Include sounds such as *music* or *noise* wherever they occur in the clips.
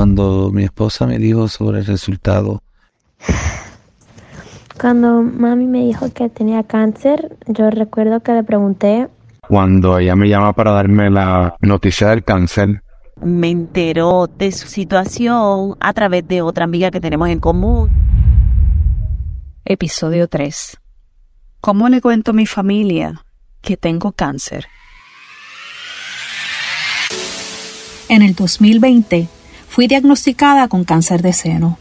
cuando mi esposa me dijo sobre el resultado. Cuando mami me dijo que tenía cáncer, yo recuerdo que le pregunté. Cuando ella me llama para darme la noticia del cáncer. Me enteró de su situación a través de otra amiga que tenemos en común. Episodio 3. ¿Cómo le cuento a mi familia que tengo cáncer? En el 2020 fui diagnosticada con cáncer de seno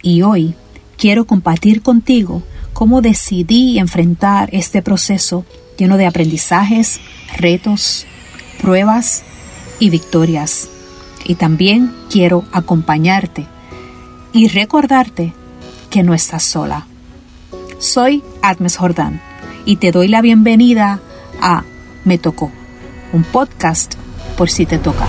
y hoy quiero compartir contigo cómo decidí enfrentar este proceso lleno de aprendizajes, retos, pruebas y victorias. Y también quiero acompañarte y recordarte que no estás sola. Soy Agnes Jordán y te doy la bienvenida a Me Tocó, un podcast por si te toca.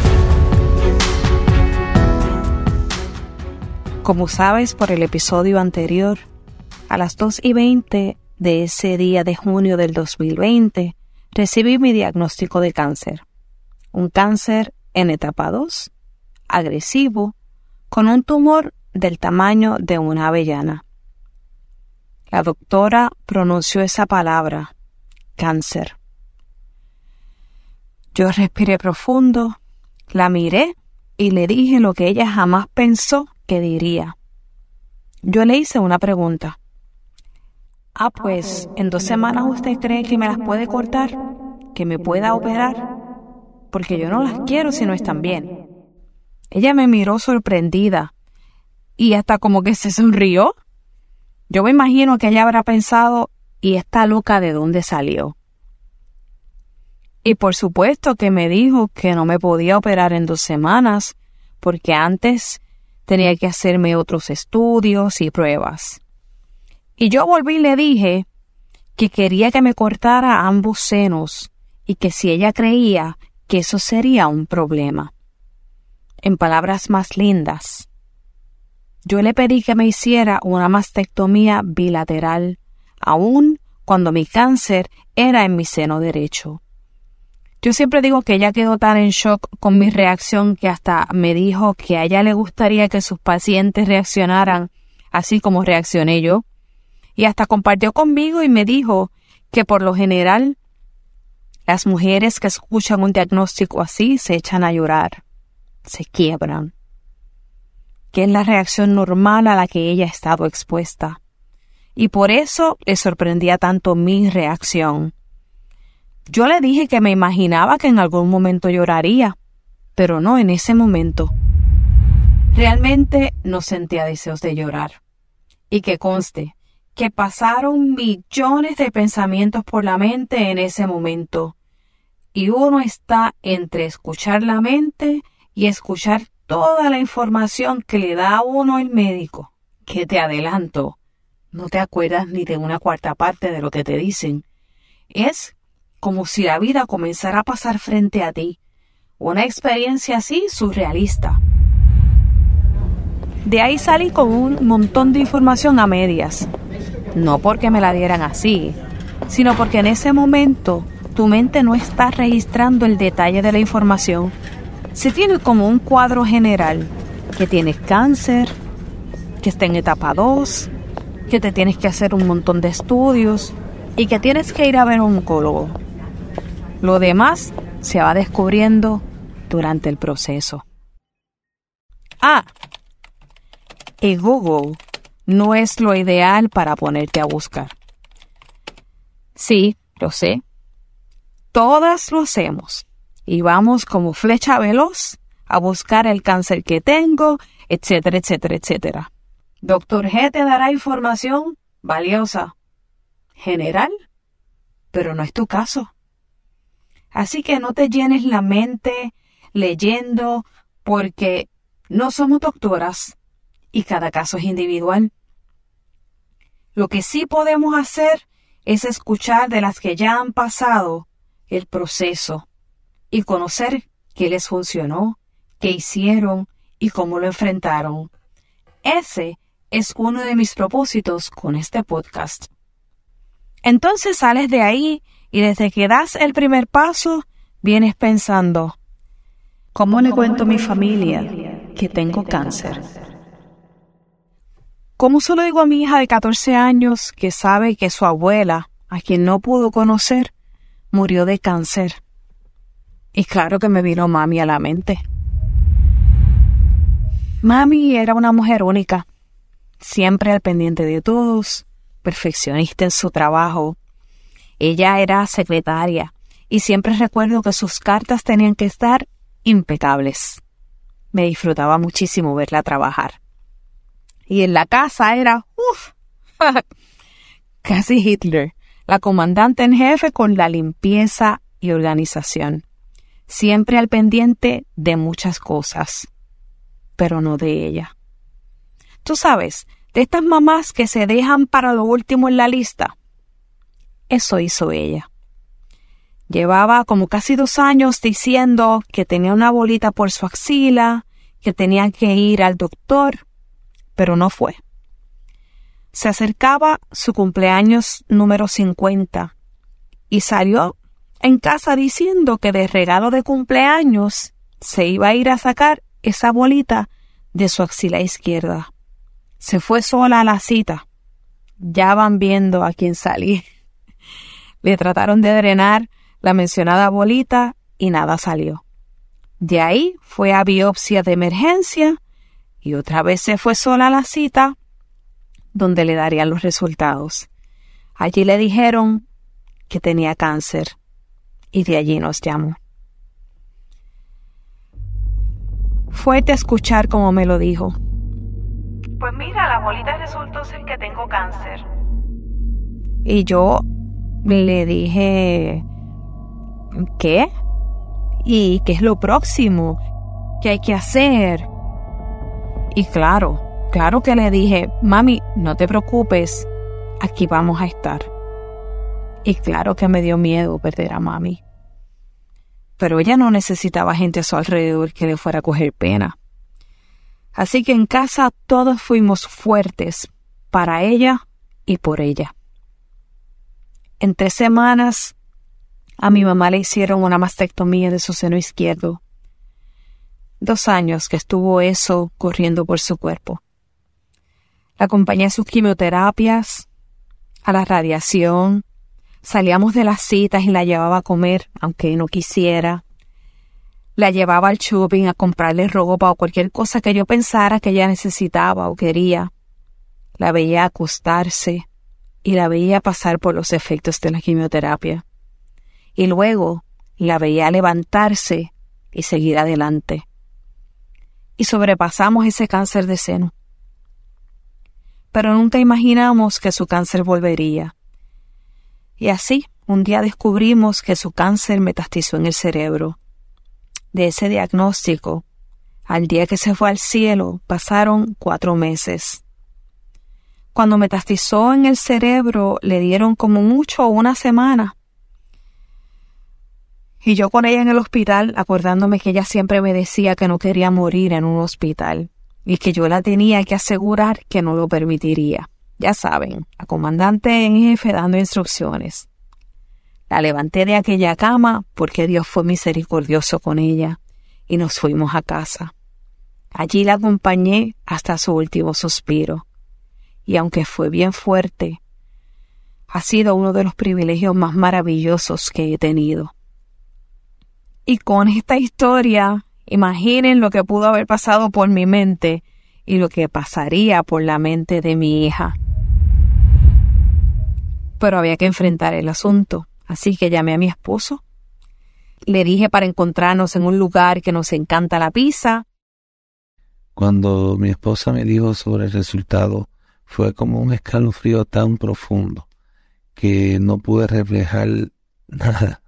Como sabes por el episodio anterior, a las 2 y 20 de ese día de junio del 2020, recibí mi diagnóstico de cáncer. Un cáncer en etapa 2, agresivo, con un tumor del tamaño de una avellana. La doctora pronunció esa palabra, cáncer. Yo respiré profundo, la miré y le dije lo que ella jamás pensó ¿Qué diría. Yo le hice una pregunta. Ah, pues, ¿en dos semanas usted cree que me las puede cortar? ¿Que me pueda operar? Porque yo no las quiero si no están bien. Ella me miró sorprendida y hasta como que se sonrió. Yo me imagino que ella habrá pensado, ¿y esta loca de dónde salió? Y por supuesto que me dijo que no me podía operar en dos semanas, porque antes tenía que hacerme otros estudios y pruebas. Y yo volví y le dije que quería que me cortara ambos senos y que si ella creía que eso sería un problema. En palabras más lindas, yo le pedí que me hiciera una mastectomía bilateral, aun cuando mi cáncer era en mi seno derecho. Yo siempre digo que ella quedó tan en shock con mi reacción que hasta me dijo que a ella le gustaría que sus pacientes reaccionaran así como reaccioné yo. Y hasta compartió conmigo y me dijo que por lo general las mujeres que escuchan un diagnóstico así se echan a llorar, se quiebran, que es la reacción normal a la que ella ha estado expuesta. Y por eso le sorprendía tanto mi reacción. Yo le dije que me imaginaba que en algún momento lloraría, pero no en ese momento. Realmente no sentía deseos de llorar. Y que conste, que pasaron millones de pensamientos por la mente en ese momento. Y uno está entre escuchar la mente y escuchar toda la información que le da a uno el médico. Que te adelanto, no te acuerdas ni de una cuarta parte de lo que te dicen. Es como si la vida comenzara a pasar frente a ti. Una experiencia así surrealista. De ahí salí con un montón de información a medias. No porque me la dieran así, sino porque en ese momento tu mente no está registrando el detalle de la información. Se tiene como un cuadro general, que tienes cáncer, que está en etapa 2, que te tienes que hacer un montón de estudios y que tienes que ir a ver a un oncólogo. Lo demás se va descubriendo durante el proceso. Ah, y Google no es lo ideal para ponerte a buscar. Sí, lo sé. Todas lo hacemos. Y vamos como flecha veloz a buscar el cáncer que tengo, etcétera, etcétera, etcétera. Doctor G te dará información valiosa, general, pero no es tu caso. Así que no te llenes la mente leyendo porque no somos doctoras y cada caso es individual. Lo que sí podemos hacer es escuchar de las que ya han pasado el proceso y conocer qué les funcionó, qué hicieron y cómo lo enfrentaron. Ese es uno de mis propósitos con este podcast. Entonces sales de ahí y desde que das el primer paso, vienes pensando, ¿cómo le cuento a mi familia que tengo cáncer. ¿Cómo se lo digo a mi hija de 14 años que sabe que su abuela, a quien no pudo conocer, murió de cáncer? Y claro que me vino mami a la mente. Mami era una mujer única, siempre al pendiente de todos, perfeccionista en su trabajo. Ella era secretaria y siempre recuerdo que sus cartas tenían que estar impecables. Me disfrutaba muchísimo verla trabajar. Y en la casa era, uff, *laughs* casi Hitler, la comandante en jefe con la limpieza y organización. Siempre al pendiente de muchas cosas pero no de ella. Tú sabes, de estas mamás que se dejan para lo último en la lista. Eso hizo ella. Llevaba como casi dos años diciendo que tenía una bolita por su axila, que tenía que ir al doctor, pero no fue. Se acercaba su cumpleaños número 50 y salió en casa diciendo que de regalo de cumpleaños se iba a ir a sacar esa bolita de su axila izquierda. Se fue sola a la cita. Ya van viendo a quién salí. Le trataron de drenar la mencionada bolita y nada salió. De ahí fue a biopsia de emergencia y otra vez se fue sola a la cita donde le darían los resultados. Allí le dijeron que tenía cáncer y de allí nos llamó. fuerte escuchar como me lo dijo. Pues mira, la bolita resultó ser que tengo cáncer. Y yo le dije, ¿qué? ¿Y qué es lo próximo? ¿Qué hay que hacer? Y claro, claro que le dije, mami, no te preocupes, aquí vamos a estar. Y claro que me dio miedo perder a mami pero ella no necesitaba gente a su alrededor que le fuera a coger pena. Así que en casa todos fuimos fuertes para ella y por ella. En tres semanas a mi mamá le hicieron una mastectomía de su seno izquierdo. Dos años que estuvo eso corriendo por su cuerpo. La acompañé a sus quimioterapias, a la radiación, Salíamos de las citas y la llevaba a comer, aunque no quisiera. La llevaba al shopping a comprarle ropa o cualquier cosa que yo pensara que ella necesitaba o quería. La veía acostarse y la veía pasar por los efectos de la quimioterapia. Y luego la veía levantarse y seguir adelante. Y sobrepasamos ese cáncer de seno. Pero nunca imaginamos que su cáncer volvería y así, un día descubrimos que su cáncer metastizó en el cerebro. De ese diagnóstico, al día que se fue al cielo, pasaron cuatro meses. Cuando metastizó en el cerebro, le dieron como mucho una semana. Y yo con ella en el hospital, acordándome que ella siempre me decía que no quería morir en un hospital y que yo la tenía que asegurar que no lo permitiría. Ya saben, a comandante en jefe dando instrucciones. La levanté de aquella cama porque Dios fue misericordioso con ella y nos fuimos a casa. Allí la acompañé hasta su último suspiro. Y aunque fue bien fuerte, ha sido uno de los privilegios más maravillosos que he tenido. Y con esta historia, imaginen lo que pudo haber pasado por mi mente y lo que pasaría por la mente de mi hija pero había que enfrentar el asunto. Así que llamé a mi esposo. Le dije para encontrarnos en un lugar que nos encanta la pizza. Cuando mi esposa me dijo sobre el resultado, fue como un escalofrío tan profundo que no pude reflejar *laughs* nada,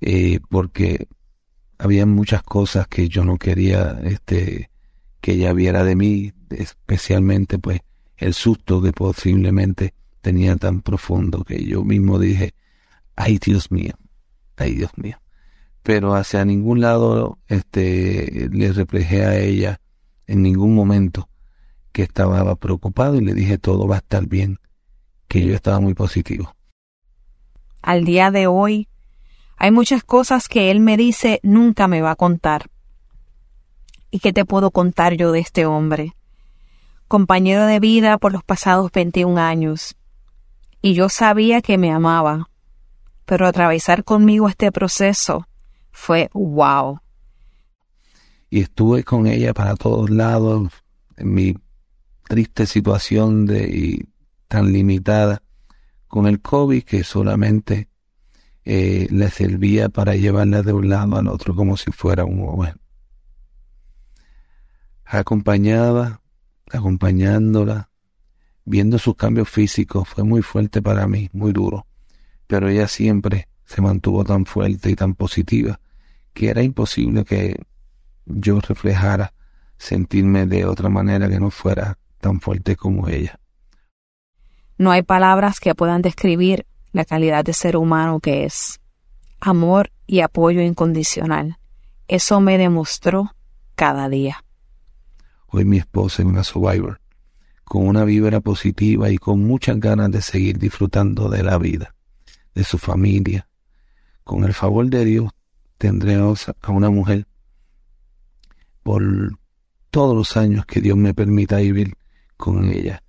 eh, porque había muchas cosas que yo no quería este, que ella viera de mí, especialmente pues el susto que posiblemente tenía tan profundo que yo mismo dije, ay Dios mío, ay Dios mío. Pero hacia ningún lado este, le reflejé a ella en ningún momento que estaba preocupado y le dije todo va a estar bien, que yo estaba muy positivo. Al día de hoy hay muchas cosas que él me dice nunca me va a contar. ¿Y qué te puedo contar yo de este hombre? Compañero de vida por los pasados 21 años. Y yo sabía que me amaba. Pero atravesar conmigo este proceso fue wow. Y estuve con ella para todos lados en mi triste situación de y tan limitada con el COVID que solamente eh, le servía para llevarla de un lado al otro como si fuera un joven. Acompañaba, acompañándola, viendo sus cambios físicos, fue muy fuerte para mí, muy duro, pero ella siempre se mantuvo tan fuerte y tan positiva que era imposible que yo reflejara sentirme de otra manera que no fuera tan fuerte como ella. No hay palabras que puedan describir la calidad de ser humano que es. Amor y apoyo incondicional. Eso me demostró cada día. Hoy mi esposa es una survivor, con una vibra positiva y con muchas ganas de seguir disfrutando de la vida, de su familia. Con el favor de Dios tendremos a una mujer por todos los años que Dios me permita vivir con ella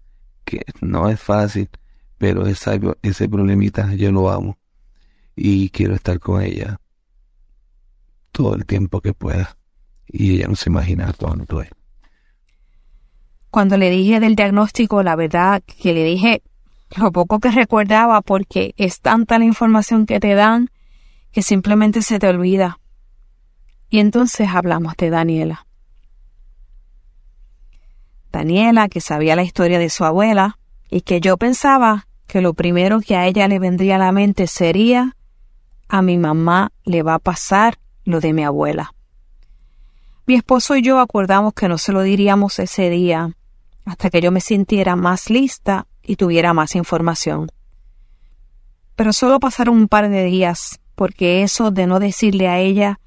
que no es fácil, pero ese, ese problemita yo lo amo y quiero estar con ella todo el tiempo que pueda. Y ella no se imagina cuánto es. Cuando le dije del diagnóstico, la verdad que le dije lo poco que recordaba porque es tanta la información que te dan que simplemente se te olvida. Y entonces hablamos de Daniela. Daniela, que sabía la historia de su abuela, y que yo pensaba que lo primero que a ella le vendría a la mente sería a mi mamá le va a pasar lo de mi abuela. Mi esposo y yo acordamos que no se lo diríamos ese día hasta que yo me sintiera más lista y tuviera más información. Pero solo pasaron un par de días, porque eso de no decirle a ella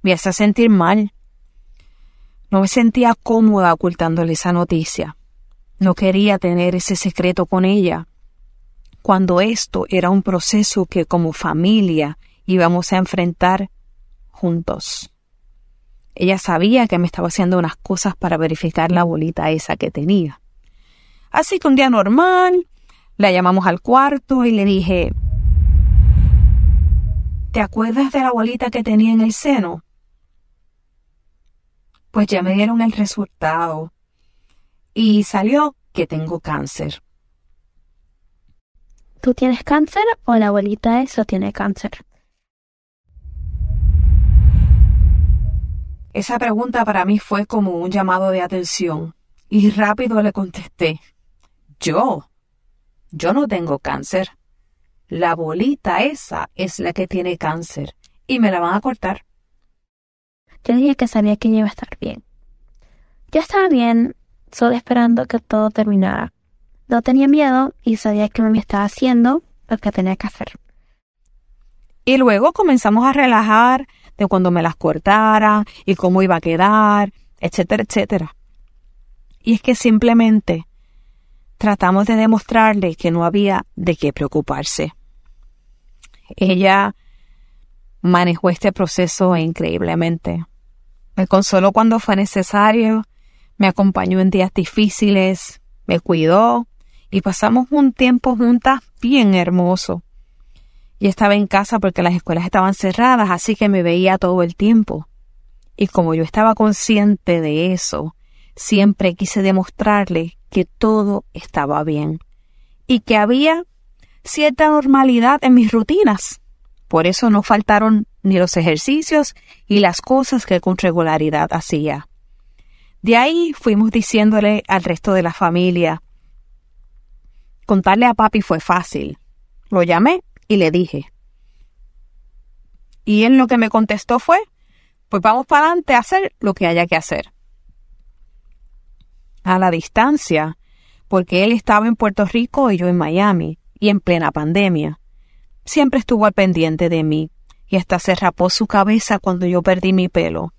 me hacía sentir mal. No me sentía cómoda ocultándole esa noticia. No quería tener ese secreto con ella, cuando esto era un proceso que como familia íbamos a enfrentar juntos. Ella sabía que me estaba haciendo unas cosas para verificar la bolita esa que tenía. Así que un día normal, la llamamos al cuarto y le dije, ¿te acuerdas de la bolita que tenía en el seno? Pues ya me dieron el resultado. Y salió que tengo cáncer. ¿Tú tienes cáncer o la abuelita esa tiene cáncer? Esa pregunta para mí fue como un llamado de atención y rápido le contesté, yo, yo no tengo cáncer. La bolita esa es la que tiene cáncer y me la van a cortar. Yo dije que sabía que iba a estar bien. Ya estaba bien, solo esperando que todo terminara. No tenía miedo y sabía que me estaba haciendo lo que tenía que hacer. Y luego comenzamos a relajar de cuando me las cortara y cómo iba a quedar, etcétera, etcétera. Y es que simplemente tratamos de demostrarle que no había de qué preocuparse. Ella manejó este proceso increíblemente. Me consoló cuando fue necesario me acompañó en días difíciles, me cuidó y pasamos un tiempo juntas bien hermoso. Y estaba en casa porque las escuelas estaban cerradas, así que me veía todo el tiempo. Y como yo estaba consciente de eso, siempre quise demostrarle que todo estaba bien y que había cierta normalidad en mis rutinas. Por eso no faltaron ni los ejercicios y las cosas que con regularidad hacía. De ahí fuimos diciéndole al resto de la familia. Contarle a papi fue fácil. Lo llamé y le dije. Y él lo que me contestó fue, pues vamos para adelante a hacer lo que haya que hacer. A la distancia, porque él estaba en Puerto Rico y yo en Miami, y en plena pandemia. Siempre estuvo al pendiente de mí, y hasta se rapó su cabeza cuando yo perdí mi pelo.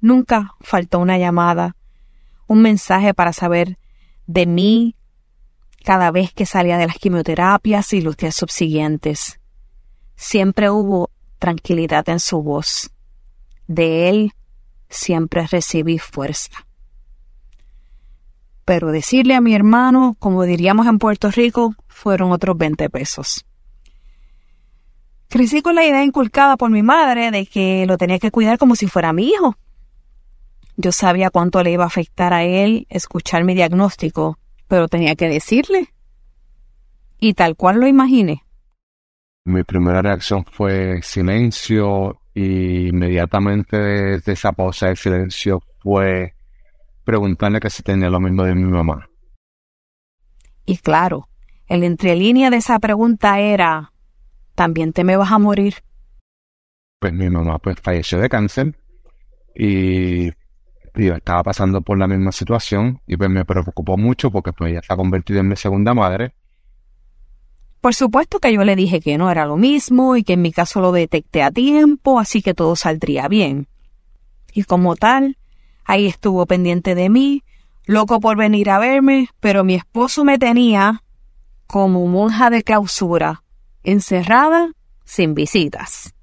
Nunca faltó una llamada, un mensaje para saber de mí cada vez que salía de las quimioterapias y los días subsiguientes. Siempre hubo tranquilidad en su voz. De él siempre recibí fuerza. Pero decirle a mi hermano, como diríamos en Puerto Rico, fueron otros 20 pesos. Crecí con la idea inculcada por mi madre de que lo tenía que cuidar como si fuera mi hijo. Yo sabía cuánto le iba a afectar a él escuchar mi diagnóstico, pero tenía que decirle. Y tal cual lo imaginé. Mi primera reacción fue silencio y inmediatamente de esa pausa de silencio fue preguntarle que si tenía lo mismo de mi mamá. Y claro, el entrelínea de esa pregunta era, ¿también te me vas a morir? Pues mi mamá pues falleció de cáncer y yo estaba pasando por la misma situación y pues me preocupó mucho porque pues ella se ha convertido en mi segunda madre. Por supuesto que yo le dije que no era lo mismo y que en mi caso lo detecté a tiempo, así que todo saldría bien. Y como tal, ahí estuvo pendiente de mí, loco por venir a verme, pero mi esposo me tenía como monja de clausura, encerrada, sin visitas.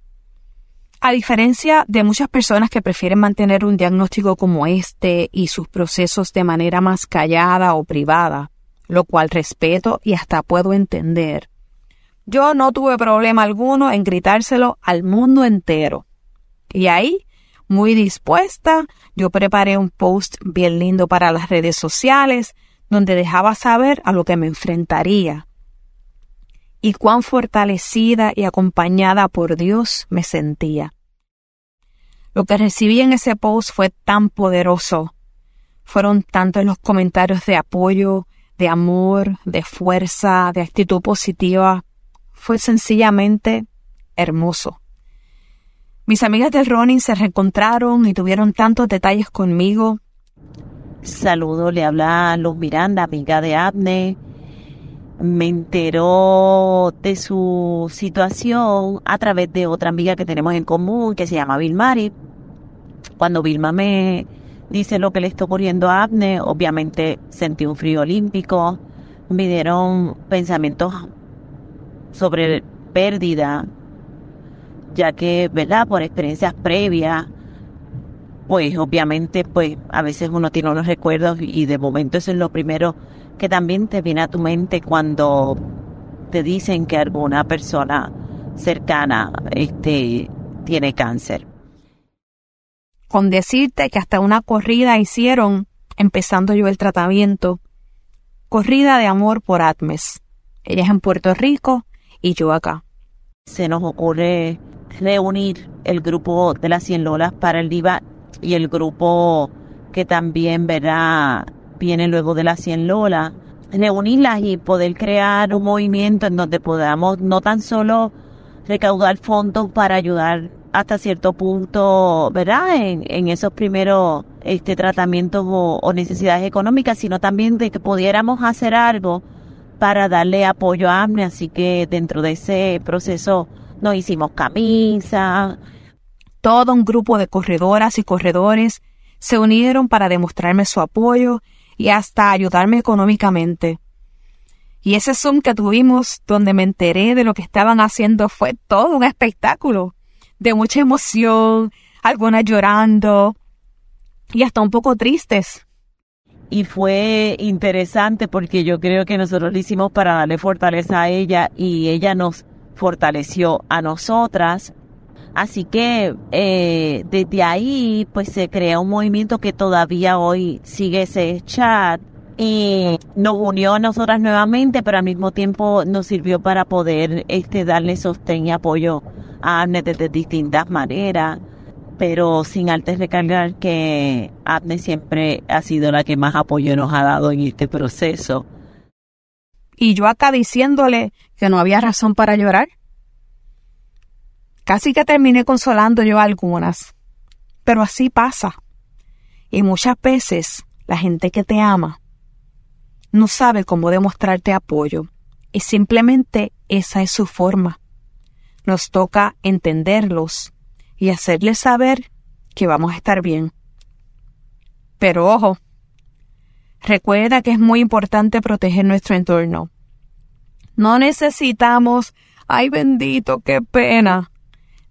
A diferencia de muchas personas que prefieren mantener un diagnóstico como este y sus procesos de manera más callada o privada, lo cual respeto y hasta puedo entender, yo no tuve problema alguno en gritárselo al mundo entero. Y ahí, muy dispuesta, yo preparé un post bien lindo para las redes sociales, donde dejaba saber a lo que me enfrentaría y cuán fortalecida y acompañada por Dios me sentía. Lo que recibí en ese post fue tan poderoso. Fueron tantos los comentarios de apoyo, de amor, de fuerza, de actitud positiva. Fue sencillamente hermoso. Mis amigas del Ronin se reencontraron y tuvieron tantos detalles conmigo. Saludo, le habla Luz Miranda, amiga de Abne me enteró de su situación a través de otra amiga que tenemos en común que se llama Vilmari. Cuando Vilma me dice lo que le está ocurriendo a Abne, obviamente sentí un frío olímpico, me dieron pensamientos sobre pérdida, ya que, ¿verdad? Por experiencias previas, pues obviamente, pues a veces uno tiene unos recuerdos y de momento eso es lo primero que también te viene a tu mente cuando te dicen que alguna persona cercana este, tiene cáncer. Con decirte que hasta una corrida hicieron, empezando yo el tratamiento, corrida de amor por Atmes. Ella es en Puerto Rico y yo acá. Se nos ocurre reunir el grupo de las 100 Lolas para el DIVA y el grupo que también verá viene luego de las 100 Lola, reunirlas y poder crear un movimiento en donde podamos no tan solo recaudar fondos para ayudar hasta cierto punto, ¿verdad? En, esos primeros este, tratamientos o, necesidades económicas, sino también de que pudiéramos hacer algo para darle apoyo a AMNE. Así que dentro de ese proceso nos hicimos camisas. Todo un grupo de corredoras y corredores se unieron para demostrarme su apoyo y hasta ayudarme económicamente. Y ese Zoom que tuvimos donde me enteré de lo que estaban haciendo fue todo un espectáculo, de mucha emoción, algunas llorando y hasta un poco tristes. Y fue interesante porque yo creo que nosotros lo hicimos para darle fortaleza a ella y ella nos fortaleció a nosotras Así que eh, desde ahí pues se crea un movimiento que todavía hoy sigue ese chat y nos unió a nosotras nuevamente, pero al mismo tiempo nos sirvió para poder este darle sostén y apoyo a Abne de distintas maneras, pero sin antes recargar que Abne siempre ha sido la que más apoyo nos ha dado en este proceso. Y yo acá diciéndole que no había razón para llorar. Casi que terminé consolando yo algunas. Pero así pasa. Y muchas veces la gente que te ama no sabe cómo demostrarte apoyo. Y simplemente esa es su forma. Nos toca entenderlos y hacerles saber que vamos a estar bien. Pero ojo, recuerda que es muy importante proteger nuestro entorno. No necesitamos, ay bendito, qué pena,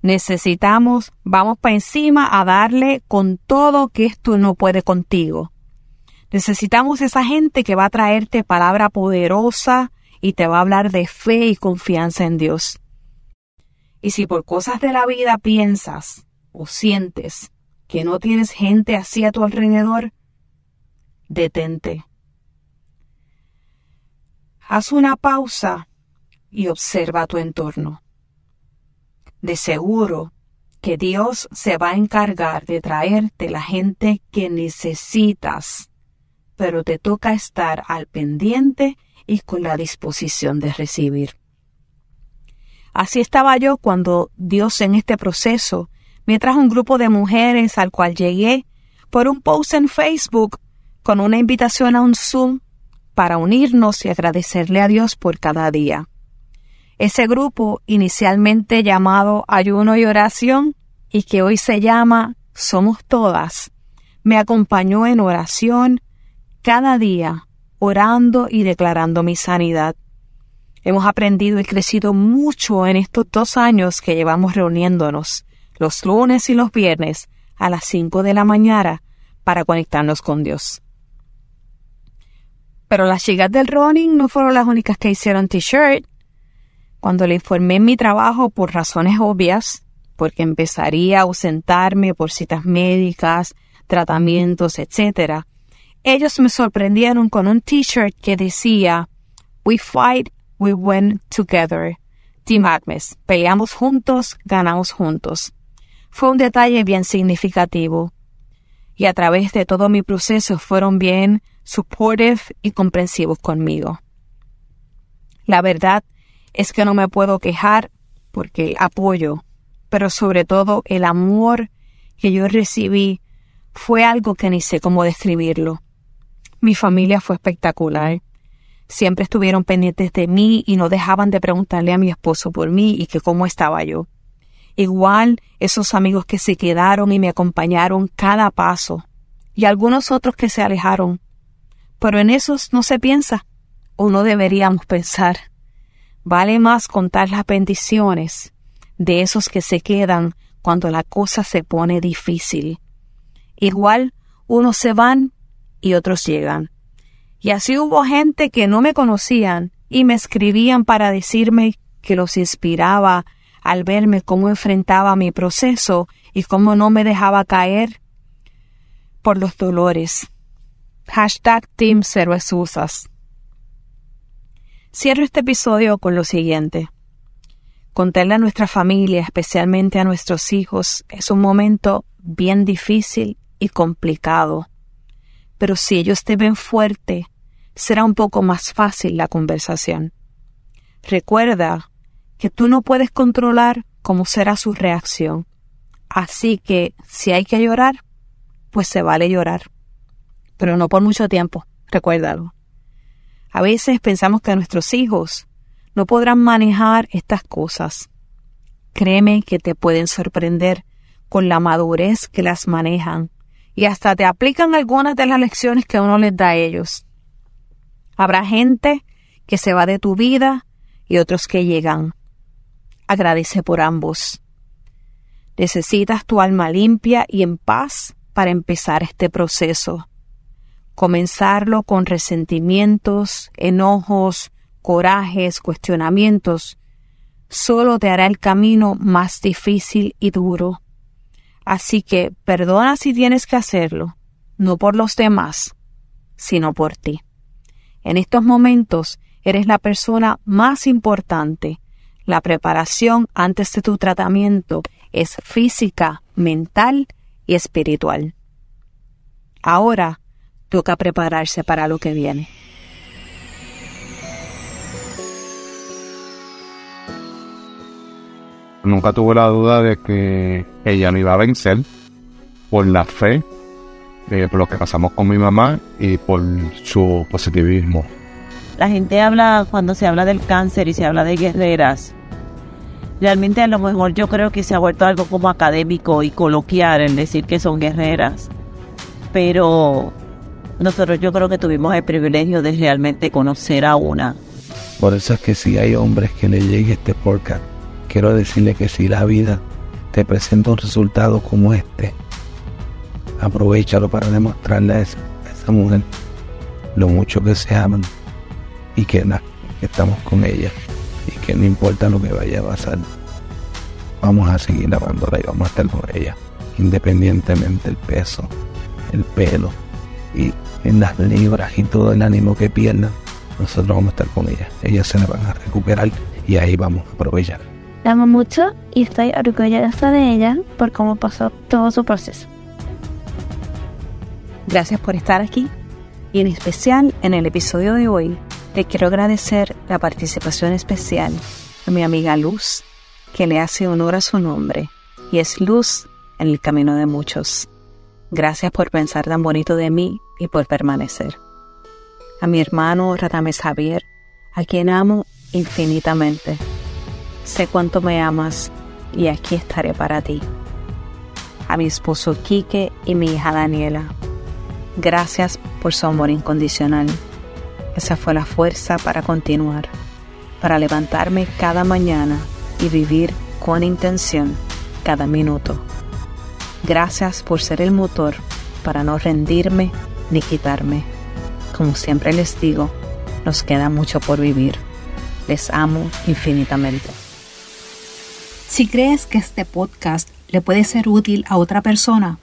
Necesitamos, vamos para encima a darle con todo que esto no puede contigo. Necesitamos esa gente que va a traerte palabra poderosa y te va a hablar de fe y confianza en Dios. Y si por cosas de la vida piensas o sientes que no tienes gente así a tu alrededor, detente. Haz una pausa y observa tu entorno. De seguro que Dios se va a encargar de traerte la gente que necesitas, pero te toca estar al pendiente y con la disposición de recibir. Así estaba yo cuando Dios en este proceso me trajo un grupo de mujeres al cual llegué por un post en Facebook con una invitación a un Zoom para unirnos y agradecerle a Dios por cada día. Ese grupo, inicialmente llamado Ayuno y Oración, y que hoy se llama Somos Todas, me acompañó en oración cada día, orando y declarando mi sanidad. Hemos aprendido y crecido mucho en estos dos años que llevamos reuniéndonos, los lunes y los viernes, a las cinco de la mañana, para conectarnos con Dios. Pero las chicas del running no fueron las únicas que hicieron t-shirt. Cuando le informé mi trabajo por razones obvias, porque empezaría a ausentarme por citas médicas, tratamientos, etc., ellos me sorprendieron con un t-shirt que decía We fight, we win together. Team Agnes, peleamos juntos, ganamos juntos. Fue un detalle bien significativo. Y a través de todo mi proceso fueron bien supportive y comprensivos conmigo. La verdad es que no me puedo quejar porque apoyo, pero sobre todo el amor que yo recibí fue algo que ni sé cómo describirlo. Mi familia fue espectacular. Siempre estuvieron pendientes de mí y no dejaban de preguntarle a mi esposo por mí y que cómo estaba yo. Igual esos amigos que se quedaron y me acompañaron cada paso, y algunos otros que se alejaron, pero en esos no se piensa, o no deberíamos pensar. Vale más contar las bendiciones de esos que se quedan cuando la cosa se pone difícil. Igual unos se van y otros llegan. Y así hubo gente que no me conocían y me escribían para decirme que los inspiraba al verme cómo enfrentaba mi proceso y cómo no me dejaba caer por los dolores. Hashtag Team. Cierro este episodio con lo siguiente. Contarle a nuestra familia, especialmente a nuestros hijos, es un momento bien difícil y complicado. Pero si ellos te ven fuerte, será un poco más fácil la conversación. Recuerda que tú no puedes controlar cómo será su reacción. Así que si hay que llorar, pues se vale llorar pero no por mucho tiempo, recuérdalo. A veces pensamos que nuestros hijos no podrán manejar estas cosas. Créeme que te pueden sorprender con la madurez que las manejan y hasta te aplican algunas de las lecciones que uno les da a ellos. Habrá gente que se va de tu vida y otros que llegan. Agradece por ambos. Necesitas tu alma limpia y en paz para empezar este proceso. Comenzarlo con resentimientos, enojos, corajes, cuestionamientos, solo te hará el camino más difícil y duro. Así que perdona si tienes que hacerlo, no por los demás, sino por ti. En estos momentos eres la persona más importante. La preparación antes de tu tratamiento es física, mental y espiritual. Ahora toca prepararse para lo que viene. Nunca tuve la duda de que ella no iba a vencer por la fe, eh, por lo que pasamos con mi mamá y por su positivismo. La gente habla, cuando se habla del cáncer y se habla de guerreras, realmente a lo mejor yo creo que se ha vuelto algo como académico y coloquial en decir que son guerreras. Pero nosotros yo creo que tuvimos el privilegio de realmente conocer a una. Por eso es que si hay hombres que le llegue este podcast, quiero decirle que si la vida te presenta un resultado como este, aprovechalo para demostrarle a esa, mujer lo mucho que se aman y que, que estamos con ella y que no importa lo que vaya a pasar, vamos a seguir amándola y vamos a estar con ella, independientemente del peso, el pelo y en las libras y todo el ánimo que pierdan, nosotros vamos a estar con ella. Ellas se la van a recuperar y ahí vamos a aprovechar. La amo mucho y estoy orgullosa de ella por cómo pasó todo su proceso. Gracias por estar aquí y en especial en el episodio de hoy te quiero agradecer la participación especial de mi amiga Luz, que le hace honor a su nombre y es luz en el camino de muchos. Gracias por pensar tan bonito de mí y por permanecer. A mi hermano Ratames Javier, a quien amo infinitamente sé cuánto me amas y aquí estaré para ti. A mi esposo Quique y mi hija Daniela, gracias por su amor incondicional. Esa fue la fuerza para continuar, para levantarme cada mañana y vivir con intención cada minuto. Gracias por ser el motor para no rendirme ni quitarme. Como siempre les digo, nos queda mucho por vivir. Les amo infinitamente. Si crees que este podcast le puede ser útil a otra persona,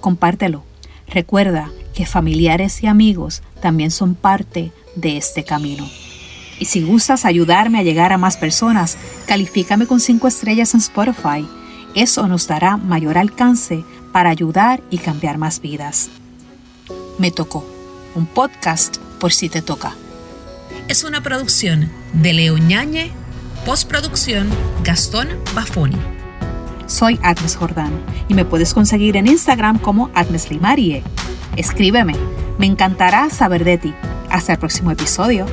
compártelo. Recuerda que familiares y amigos también son parte de este camino. Y si gustas ayudarme a llegar a más personas, califícame con 5 estrellas en Spotify. Eso nos dará mayor alcance para ayudar y cambiar más vidas. Me tocó. Un podcast por si te toca. Es una producción de Leo Ñañe Postproducción, Gastón Bafoni. Soy Agnes Jordán y me puedes conseguir en Instagram como Agnes Limarie. Escríbeme, me encantará saber de ti. Hasta el próximo episodio.